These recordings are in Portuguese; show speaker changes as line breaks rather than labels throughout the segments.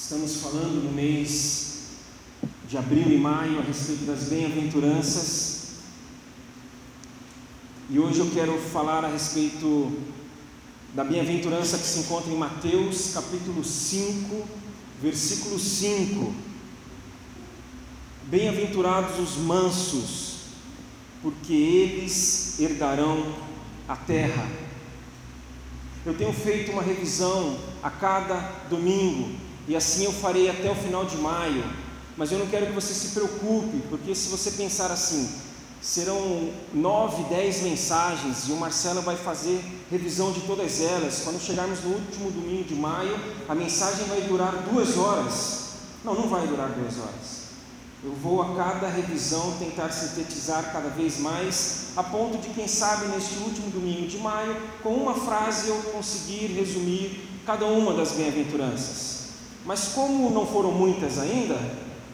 Estamos falando no mês de abril e maio a respeito das bem-aventuranças. E hoje eu quero falar a respeito da bem-aventurança que se encontra em Mateus, capítulo 5, versículo 5. Bem-aventurados os mansos, porque eles herdarão a terra. Eu tenho feito uma revisão a cada domingo, e assim eu farei até o final de maio, mas eu não quero que você se preocupe, porque se você pensar assim, serão nove, dez mensagens e o Marcelo vai fazer revisão de todas elas. Quando chegarmos no último domingo de maio, a mensagem vai durar duas horas. Não, não vai durar duas horas. Eu vou a cada revisão tentar sintetizar cada vez mais, a ponto de, quem sabe, neste último domingo de maio, com uma frase eu conseguir resumir cada uma das bem-aventuranças. Mas como não foram muitas ainda,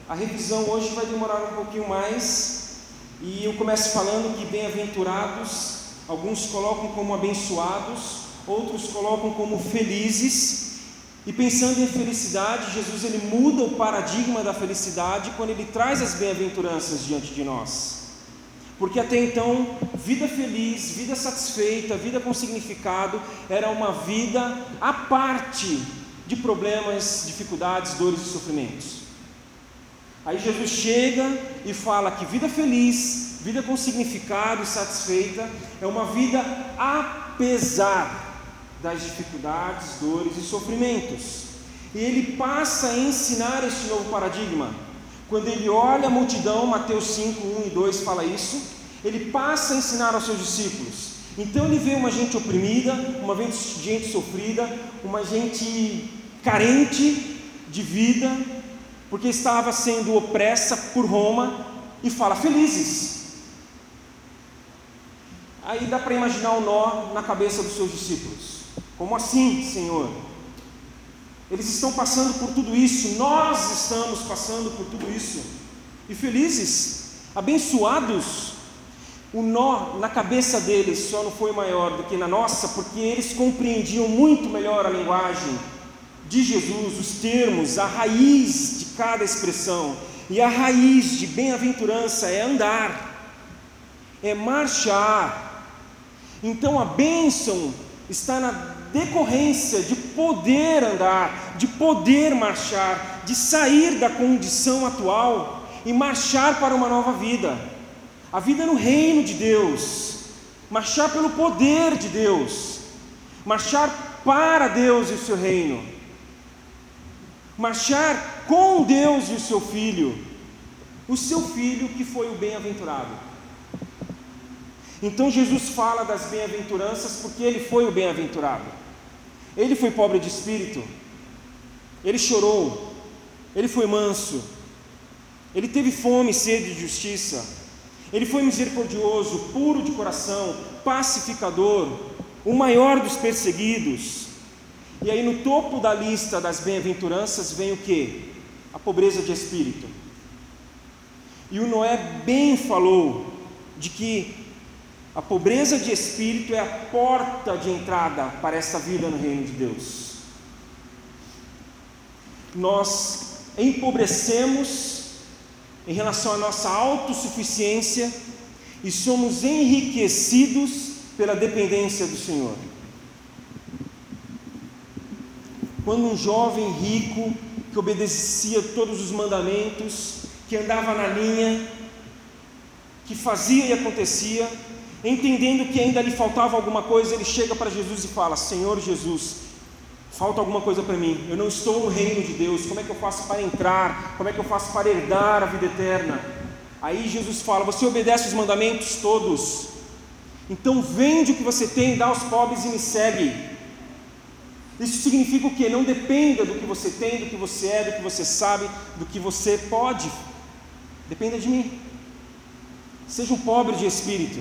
a revisão hoje vai demorar um pouquinho mais. E eu começo falando que bem-aventurados, alguns colocam como abençoados, outros colocam como felizes. E pensando em felicidade, Jesus ele muda o paradigma da felicidade quando ele traz as bem-aventuranças diante de nós. Porque até então, vida feliz, vida satisfeita, vida com significado, era uma vida à parte de problemas, dificuldades, dores e sofrimentos. Aí Jesus chega e fala que vida feliz, vida com significado e satisfeita, é uma vida apesar das dificuldades, dores e sofrimentos. E ele passa a ensinar este novo paradigma. Quando ele olha a multidão, Mateus 5, 1 e 2 fala isso, ele passa a ensinar aos seus discípulos. Então ele vê uma gente oprimida, uma gente sofrida, uma gente carente de vida, porque estava sendo opressa por Roma, e fala: felizes. Aí dá para imaginar o nó na cabeça dos seus discípulos. Como assim, Senhor? Eles estão passando por tudo isso, nós estamos passando por tudo isso, e felizes, abençoados. O nó na cabeça deles só não foi maior do que na nossa, porque eles compreendiam muito melhor a linguagem de Jesus, os termos, a raiz de cada expressão. E a raiz de bem-aventurança é andar, é marchar. Então a bênção está na decorrência de poder andar, de poder marchar, de sair da condição atual e marchar para uma nova vida. A vida no reino de Deus, marchar pelo poder de Deus, marchar para Deus e o seu reino marchar com Deus e o seu filho, o seu filho que foi o bem-aventurado. Então Jesus fala das bem-aventuranças porque ele foi o bem-aventurado. Ele foi pobre de espírito, ele chorou, ele foi manso, ele teve fome e sede de justiça, ele foi misericordioso, puro de coração, pacificador, o maior dos perseguidos. E aí no topo da lista das bem-aventuranças vem o que? A pobreza de espírito. E o Noé bem falou de que a pobreza de espírito é a porta de entrada para esta vida no reino de Deus. Nós empobrecemos em relação à nossa autossuficiência e somos enriquecidos pela dependência do Senhor. Quando um jovem rico, que obedecia todos os mandamentos, que andava na linha, que fazia e acontecia, entendendo que ainda lhe faltava alguma coisa, ele chega para Jesus e fala: Senhor Jesus, falta alguma coisa para mim, eu não estou no reino de Deus, como é que eu faço para entrar? Como é que eu faço para herdar a vida eterna? Aí Jesus fala: Você obedece os mandamentos todos, então vende o que você tem, dá aos pobres e me segue. Isso significa o que? Não dependa do que você tem, do que você é, do que você sabe, do que você pode. Dependa de mim. Seja um pobre de espírito.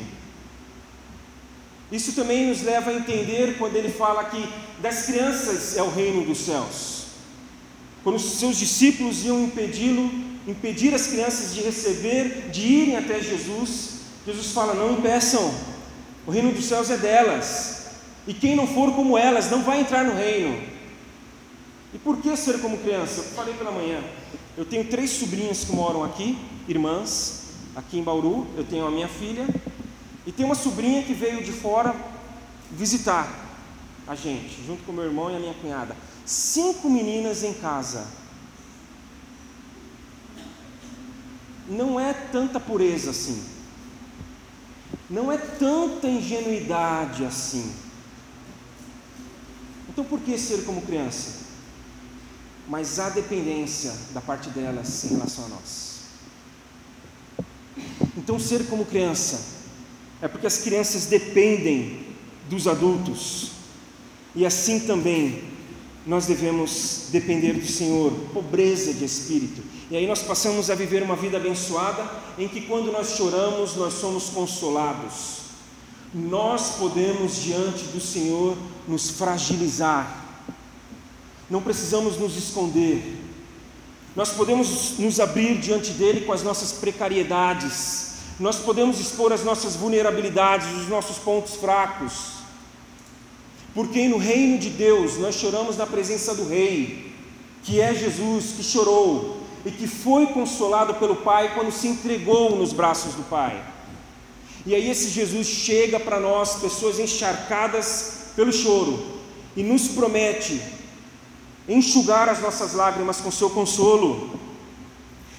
Isso também nos leva a entender quando ele fala que das crianças é o reino dos céus. Quando os seus discípulos iam impedi-lo, impedir as crianças de receber, de irem até Jesus, Jesus fala: não impeçam, o reino dos céus é delas. E quem não for como elas não vai entrar no reino. E por que ser como criança? Eu falei pela manhã. Eu tenho três sobrinhas que moram aqui, irmãs, aqui em Bauru. Eu tenho a minha filha e tem uma sobrinha que veio de fora visitar a gente, junto com meu irmão e a minha cunhada. Cinco meninas em casa. Não é tanta pureza assim. Não é tanta ingenuidade assim. Então por que ser como criança? Mas há dependência da parte delas em relação a nós. Então ser como criança é porque as crianças dependem dos adultos. E assim também nós devemos depender do Senhor, pobreza de espírito. E aí nós passamos a viver uma vida abençoada em que quando nós choramos, nós somos consolados. Nós podemos diante do Senhor nos fragilizar. Não precisamos nos esconder. Nós podemos nos abrir diante dele com as nossas precariedades. Nós podemos expor as nossas vulnerabilidades, os nossos pontos fracos porque no reino de Deus nós choramos na presença do Rei, que é Jesus, que chorou e que foi consolado pelo Pai quando se entregou nos braços do Pai. E aí esse Jesus chega para nós, pessoas encharcadas pelo choro, e nos promete enxugar as nossas lágrimas com seu consolo.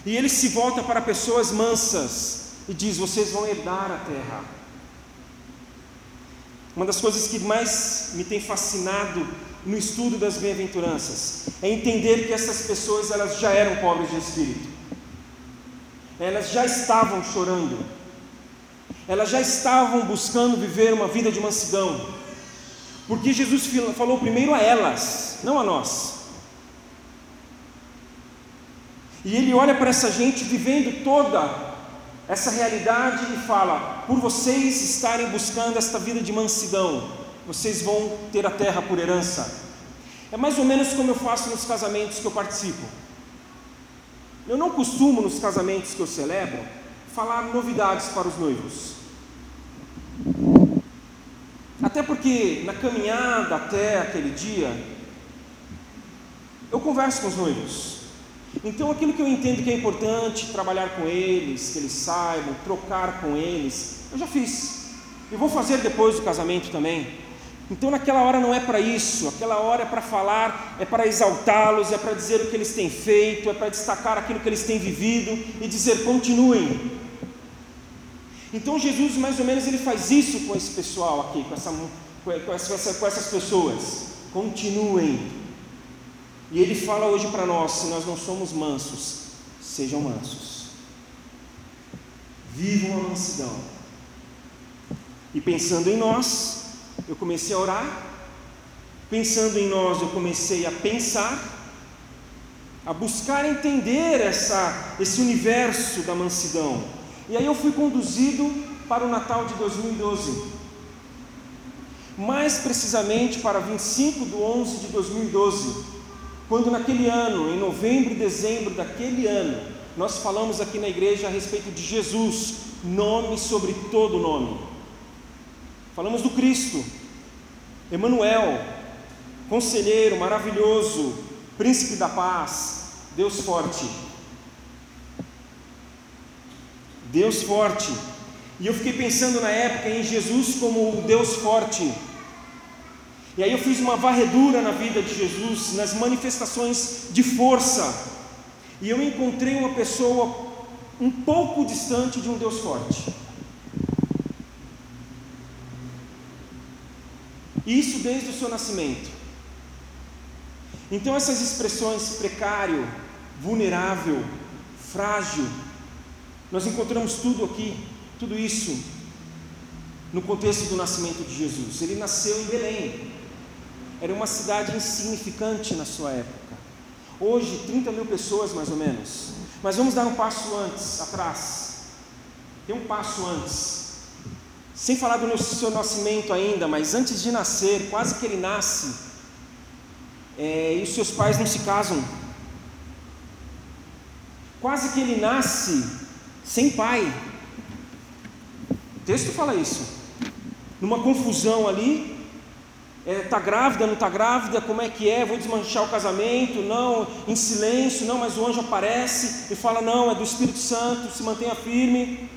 E ele se volta para pessoas mansas e diz: Vocês vão herdar a terra. Uma das coisas que mais me tem fascinado no estudo das bem-aventuranças é entender que essas pessoas elas já eram pobres de espírito. Elas já estavam chorando. Elas já estavam buscando viver uma vida de mansidão. Porque Jesus falou primeiro a elas, não a nós. E ele olha para essa gente vivendo toda essa realidade e fala: por vocês estarem buscando esta vida de mansidão, vocês vão ter a terra por herança. É mais ou menos como eu faço nos casamentos que eu participo. Eu não costumo, nos casamentos que eu celebro, falar novidades para os noivos. Até porque na caminhada até aquele dia, eu converso com os noivos. Então, aquilo que eu entendo que é importante, trabalhar com eles, que eles saibam, trocar com eles, eu já fiz. E vou fazer depois do casamento também. Então, naquela hora não é para isso, aquela hora é para falar, é para exaltá-los, é para dizer o que eles têm feito, é para destacar aquilo que eles têm vivido e dizer: continuem. Então, Jesus, mais ou menos, ele faz isso com esse pessoal aqui, com, essa, com, essa, com essas pessoas. Continuem e ele fala hoje para nós: se nós não somos mansos, sejam mansos. Vivam a mansidão. E pensando em nós, eu comecei a orar. Pensando em nós, eu comecei a pensar, a buscar entender essa, esse universo da mansidão. E aí eu fui conduzido para o Natal de 2012. Mais precisamente para 25 de 11 de 2012 quando naquele ano, em novembro e dezembro daquele ano, nós falamos aqui na igreja a respeito de Jesus, nome sobre todo nome. Falamos do Cristo, Emanuel, conselheiro maravilhoso, príncipe da paz, Deus forte. Deus forte. E eu fiquei pensando na época em Jesus como o Deus forte e aí eu fiz uma varredura na vida de Jesus, nas manifestações de força. E eu encontrei uma pessoa um pouco distante de um Deus forte. Isso desde o seu nascimento. Então essas expressões precário, vulnerável, frágil, nós encontramos tudo aqui, tudo isso no contexto do nascimento de Jesus. Ele nasceu em Belém, era uma cidade insignificante na sua época. Hoje, 30 mil pessoas mais ou menos. Mas vamos dar um passo antes, atrás. Tem um passo antes. Sem falar do seu nascimento ainda, mas antes de nascer, quase que ele nasce, é, e os seus pais não se casam. Quase que ele nasce sem pai. O texto fala isso. Numa confusão ali, Está é, tá grávida, não está grávida? Como é que é? Vou desmanchar o casamento? Não, em silêncio, não, mas o anjo aparece e fala: Não, é do Espírito Santo, se mantenha firme.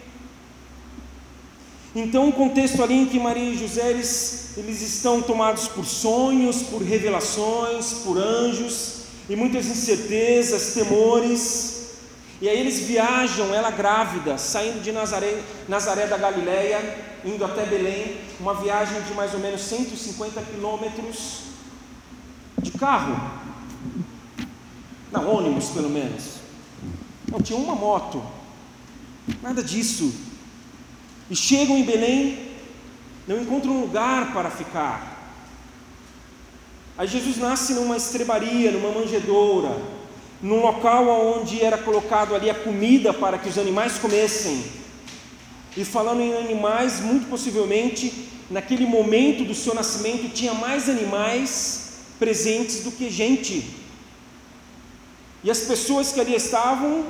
Então, um contexto ali em que Maria e José eles, eles estão tomados por sonhos, por revelações, por anjos e muitas incertezas, temores. E aí eles viajam, ela grávida, saindo de Nazaré, Nazaré da Galileia, indo até Belém, uma viagem de mais ou menos 150 quilômetros de carro. Não, ônibus pelo menos. Não, tinha uma moto. Nada disso. E chegam em Belém, não encontram um lugar para ficar. Aí Jesus nasce numa estrebaria, numa manjedoura num local onde era colocado ali a comida para que os animais comessem. E falando em animais, muito possivelmente, naquele momento do seu nascimento, tinha mais animais presentes do que gente. E as pessoas que ali estavam,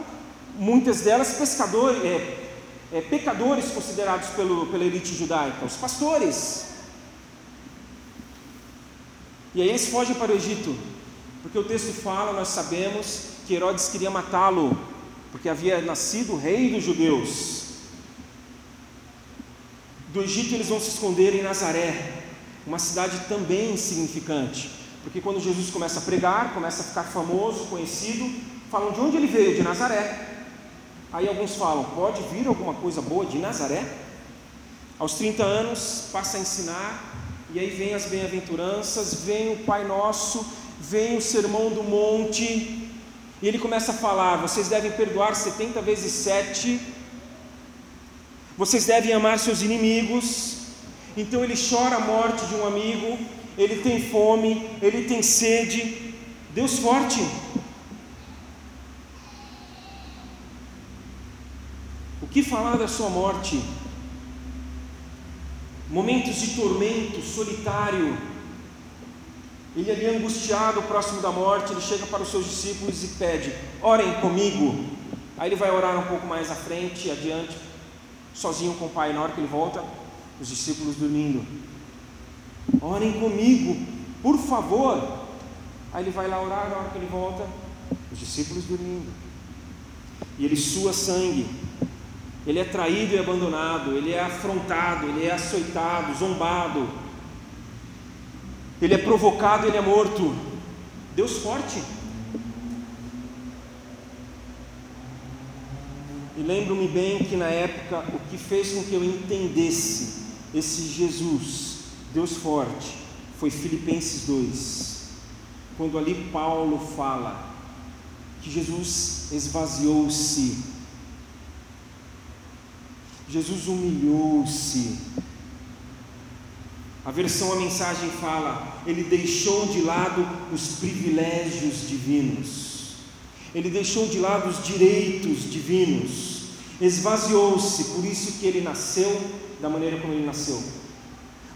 muitas delas pescadores, é, é, pecadores considerados pelo, pela elite judaica, os pastores. E aí eles fogem para o Egito. Porque o texto fala, nós sabemos, que Herodes queria matá-lo, porque havia nascido rei dos judeus. Do Egito eles vão se esconder em Nazaré, uma cidade também insignificante, porque quando Jesus começa a pregar, começa a ficar famoso, conhecido, falam de onde ele veio, de Nazaré. Aí alguns falam, pode vir alguma coisa boa de Nazaré? Aos 30 anos, passa a ensinar, e aí vem as bem-aventuranças, vem o Pai Nosso, vem o sermão do monte, e ele começa a falar: vocês devem perdoar 70 vezes 7, vocês devem amar seus inimigos. Então ele chora a morte de um amigo, ele tem fome, ele tem sede. Deus forte. O que falar da sua morte? Momentos de tormento, solitário, ele ali angustiado, próximo da morte, ele chega para os seus discípulos e pede: orem comigo. Aí ele vai orar um pouco mais à frente, adiante, sozinho com o pai. Na hora que ele volta, os discípulos dormindo. Orem comigo, por favor. Aí ele vai lá orar, na hora que ele volta, os discípulos dormindo. E ele sua sangue. Ele é traído e abandonado, ele é afrontado, ele é açoitado, zombado ele é provocado, ele é morto. Deus forte. E lembro-me bem que na época o que fez com que eu entendesse esse Jesus, Deus forte, foi Filipenses 2. Quando ali Paulo fala que Jesus esvaziou-se, Jesus humilhou-se, a versão a mensagem fala: ele deixou de lado os privilégios divinos, ele deixou de lado os direitos divinos, esvaziou-se, por isso que ele nasceu da maneira como ele nasceu,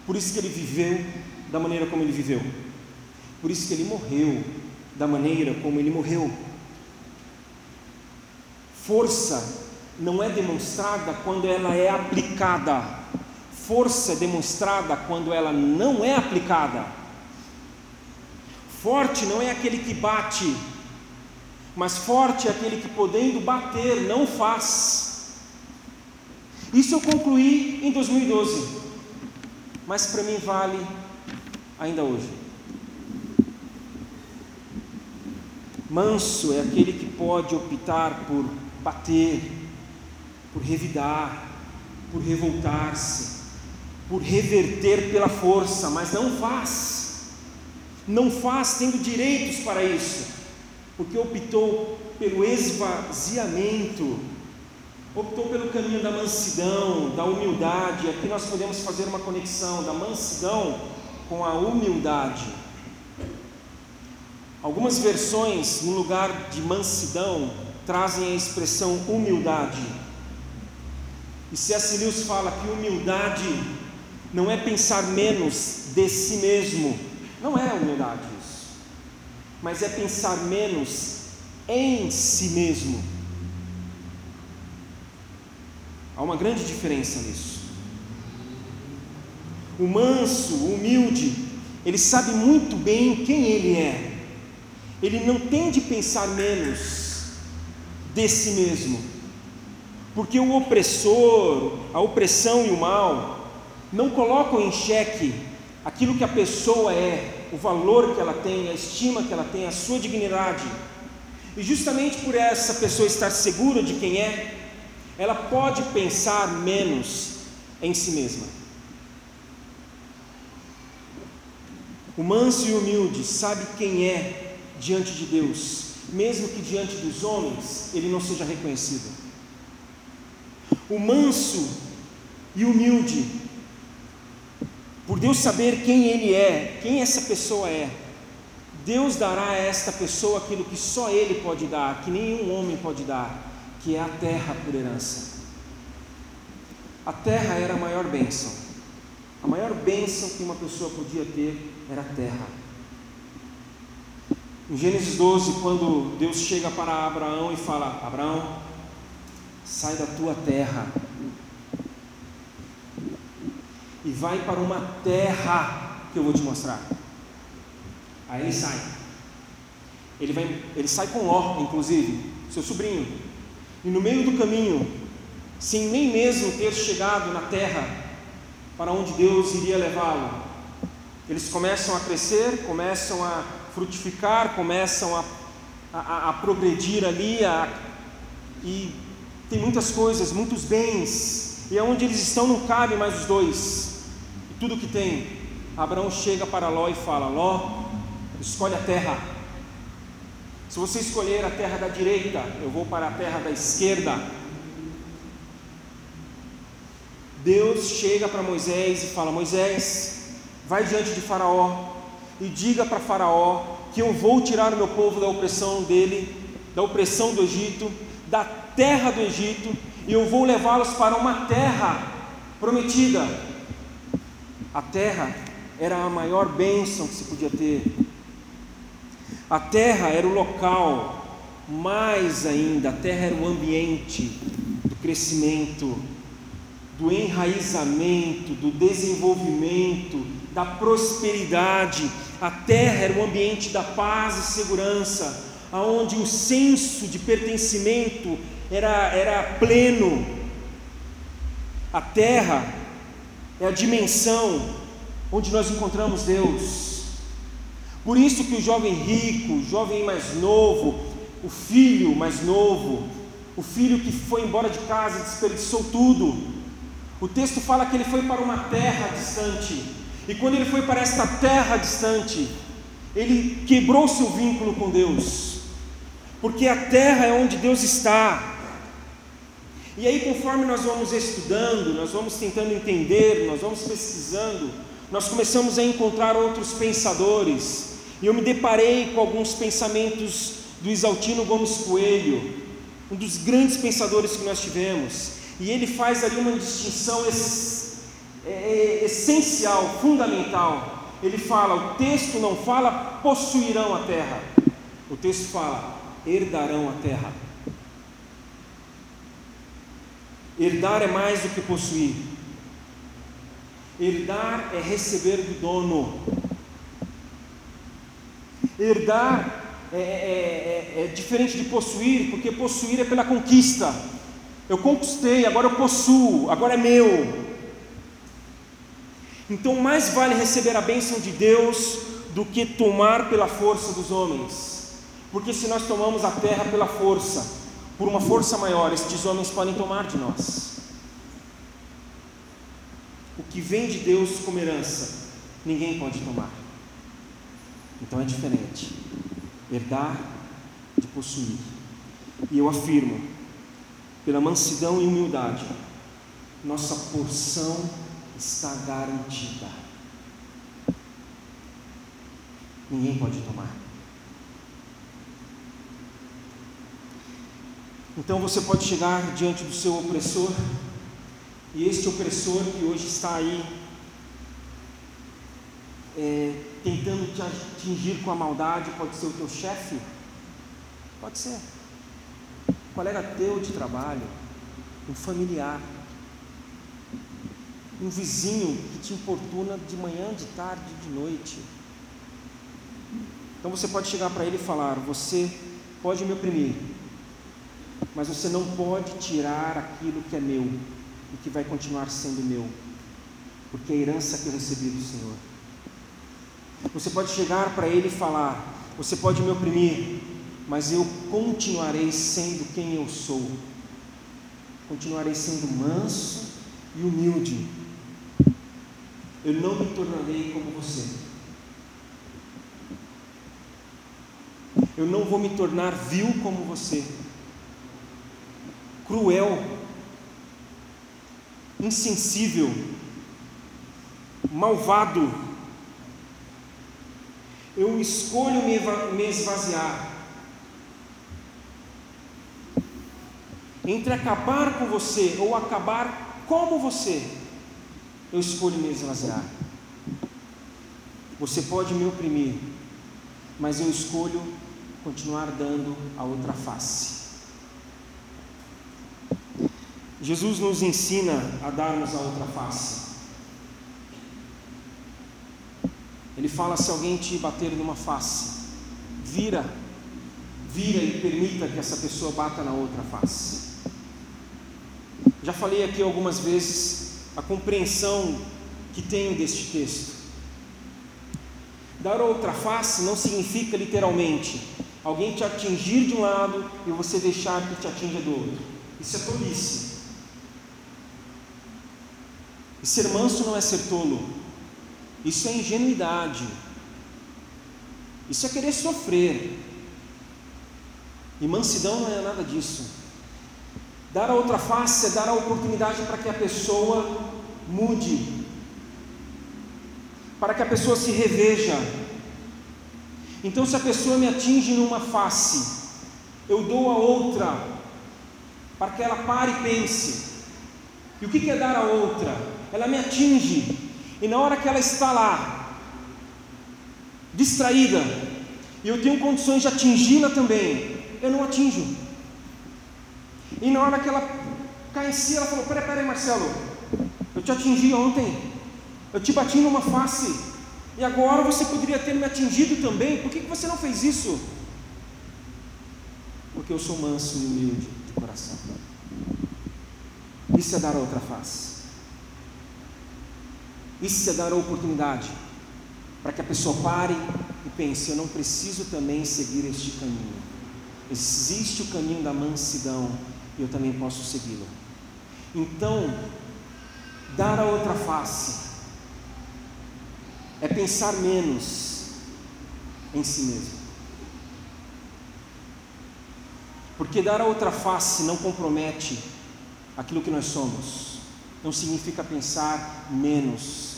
por isso que ele viveu da maneira como ele viveu, por isso que ele morreu da maneira como ele morreu. Força não é demonstrada quando ela é aplicada força demonstrada quando ela não é aplicada. Forte não é aquele que bate, mas forte é aquele que, podendo bater, não faz. Isso eu concluí em 2012, mas para mim vale ainda hoje. Manso é aquele que pode optar por bater, por revidar, por revoltar-se, por reverter pela força, mas não faz. Não faz tendo direitos para isso, porque optou pelo esvaziamento, optou pelo caminho da mansidão, da humildade. Aqui nós podemos fazer uma conexão da mansidão com a humildade. Algumas versões, no lugar de mansidão, trazem a expressão humildade. E C.S. Lewis fala que humildade não é pensar menos de si mesmo, não é humildade isso, mas é pensar menos em si mesmo. Há uma grande diferença nisso. O manso, o humilde, ele sabe muito bem quem ele é. Ele não tem de pensar menos de si mesmo, porque o opressor, a opressão e o mal não colocam em xeque aquilo que a pessoa é, o valor que ela tem, a estima que ela tem, a sua dignidade. E justamente por essa pessoa estar segura de quem é, ela pode pensar menos em si mesma. O manso e humilde sabe quem é diante de Deus, mesmo que diante dos homens ele não seja reconhecido. O manso e humilde, por Deus saber quem ele é, quem essa pessoa é, Deus dará a esta pessoa aquilo que só ele pode dar, que nenhum homem pode dar, que é a terra por herança. A terra era a maior bênção. A maior bênção que uma pessoa podia ter era a terra. Em Gênesis 12, quando Deus chega para Abraão e fala: Abraão, sai da tua terra e vai para uma terra que eu vou te mostrar. Aí ele sai. Ele, ele sai com Ló, inclusive, seu sobrinho. E no meio do caminho, sem nem mesmo ter chegado na terra para onde Deus iria levá-lo, eles começam a crescer, começam a frutificar, começam a, a, a progredir ali, a, e tem muitas coisas, muitos bens, e aonde eles estão não cabe mais os dois, tudo que tem. Abraão chega para Ló e fala: Ló, escolhe a terra. Se você escolher a terra da direita, eu vou para a terra da esquerda. Deus chega para Moisés e fala: Moisés, vai diante de Faraó e diga para Faraó que eu vou tirar o meu povo da opressão dele, da opressão do Egito, da terra do Egito, e eu vou levá-los para uma terra prometida. A terra era a maior bênção que se podia ter. A terra era o local, mais ainda, a terra era o ambiente do crescimento, do enraizamento, do desenvolvimento, da prosperidade. A terra era o ambiente da paz e segurança, aonde o senso de pertencimento era, era pleno. A terra é a dimensão onde nós encontramos Deus. Por isso que o jovem rico, o jovem mais novo, o filho mais novo, o filho que foi embora de casa e desperdiçou tudo, o texto fala que ele foi para uma terra distante, e quando ele foi para esta terra distante, ele quebrou seu vínculo com Deus, porque a terra é onde Deus está. E aí, conforme nós vamos estudando, nós vamos tentando entender, nós vamos pesquisando, nós começamos a encontrar outros pensadores, e eu me deparei com alguns pensamentos do Isaltino Gomes Coelho, um dos grandes pensadores que nós tivemos, e ele faz ali uma distinção é, é, essencial, fundamental. Ele fala: o texto não fala possuirão a terra, o texto fala herdarão a terra. Herdar é mais do que possuir. Herdar é receber do dono. Herdar é, é, é, é, diferente de possuir, porque possuir é pela conquista. Eu conquistei, agora eu possuo, agora é meu. Então, mais vale receber a bênção de Deus do que tomar pela força dos homens. Porque se nós tomamos a terra pela força, por uma força maior, estes homens podem tomar de nós. O que vem de Deus como herança, ninguém pode tomar. Então é diferente. Herdar de possuir. E eu afirmo, pela mansidão e humildade, nossa porção está garantida. Ninguém pode tomar. Então você pode chegar diante do seu opressor, e este opressor que hoje está aí, é, tentando te atingir com a maldade, pode ser o teu chefe? Pode ser. Um colega teu de trabalho, um familiar um vizinho que te importuna de manhã, de tarde, de noite. Então você pode chegar para ele e falar: Você pode me oprimir, mas você não pode tirar aquilo que é meu e que vai continuar sendo meu, porque é a herança que eu recebi do Senhor. Você pode chegar para ele e falar: Você pode me oprimir, mas eu continuarei sendo quem eu sou. Continuarei sendo manso e humilde. Eu não me tornarei como você. Eu não vou me tornar vil como você, cruel, insensível, malvado. Eu escolho me esvaziar. Entre acabar com você ou acabar como você, eu escolho me esvaziar. Você pode me oprimir, mas eu escolho continuar dando a outra face. Jesus nos ensina a darmos a outra face. Ele fala: se alguém te bater numa face, vira, vira e permita que essa pessoa bata na outra face. Já falei aqui algumas vezes a compreensão que tenho deste texto. Dar outra face não significa literalmente alguém te atingir de um lado e você deixar que te atinja do outro. Isso é tolice. E ser manso não é ser tolo. Isso é ingenuidade. Isso é querer sofrer. E mansidão não é nada disso. Dar a outra face é dar a oportunidade para que a pessoa mude, para que a pessoa se reveja, então, se a pessoa me atinge numa face, eu dou a outra, para que ela pare e pense. E o que é dar a outra? Ela me atinge, e na hora que ela está lá, distraída, e eu tenho condições de atingi-la também, eu não atinjo. E na hora que ela cai em si, ela falou: Peraí, peraí, Marcelo, eu te atingi ontem, eu te bati numa face. E agora você poderia ter me atingido também, por que, que você não fez isso? Porque eu sou manso e humilde de coração. Isso é dar a outra face. Isso é dar a oportunidade para que a pessoa pare e pense: eu não preciso também seguir este caminho. Existe o caminho da mansidão e eu também posso segui-lo. Então, dar a outra face é pensar menos em si mesmo. Porque dar a outra face não compromete aquilo que nós somos, não significa pensar menos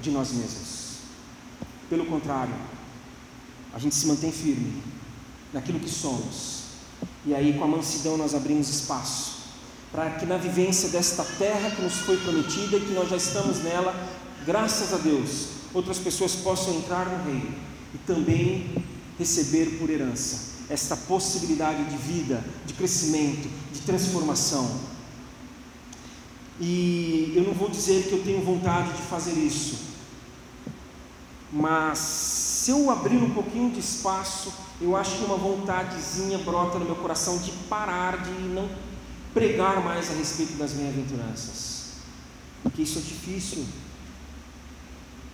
de nós mesmos. Pelo contrário, a gente se mantém firme naquilo que somos, e aí com a mansidão nós abrimos espaço para que na vivência desta terra que nos foi prometida e que nós já estamos nela, graças a Deus, outras pessoas possam entrar no reino e também receber por herança esta possibilidade de vida, de crescimento, de transformação. E eu não vou dizer que eu tenho vontade de fazer isso, mas se eu abrir um pouquinho de espaço, eu acho que uma vontadezinha brota no meu coração de parar de não pregar mais a respeito das bem-aventuranças, porque isso é difícil.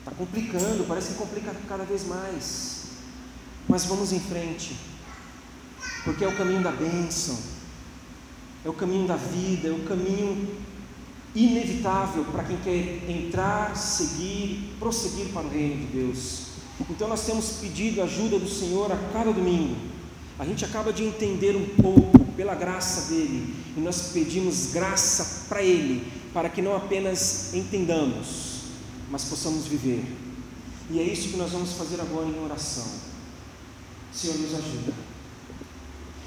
Está complicando, parece que complica cada vez mais. Mas vamos em frente, porque é o caminho da bênção, é o caminho da vida, é o caminho inevitável para quem quer entrar, seguir, prosseguir para o reino de Deus. Então nós temos pedido a ajuda do Senhor a cada domingo. A gente acaba de entender um pouco pela graça dele e nós pedimos graça para ele, para que não apenas entendamos, mas possamos viver. E é isso que nós vamos fazer agora em oração. Senhor, nos ajuda.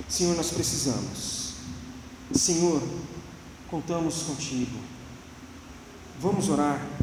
Senhor, nós precisamos. Senhor, contamos contigo. Vamos orar.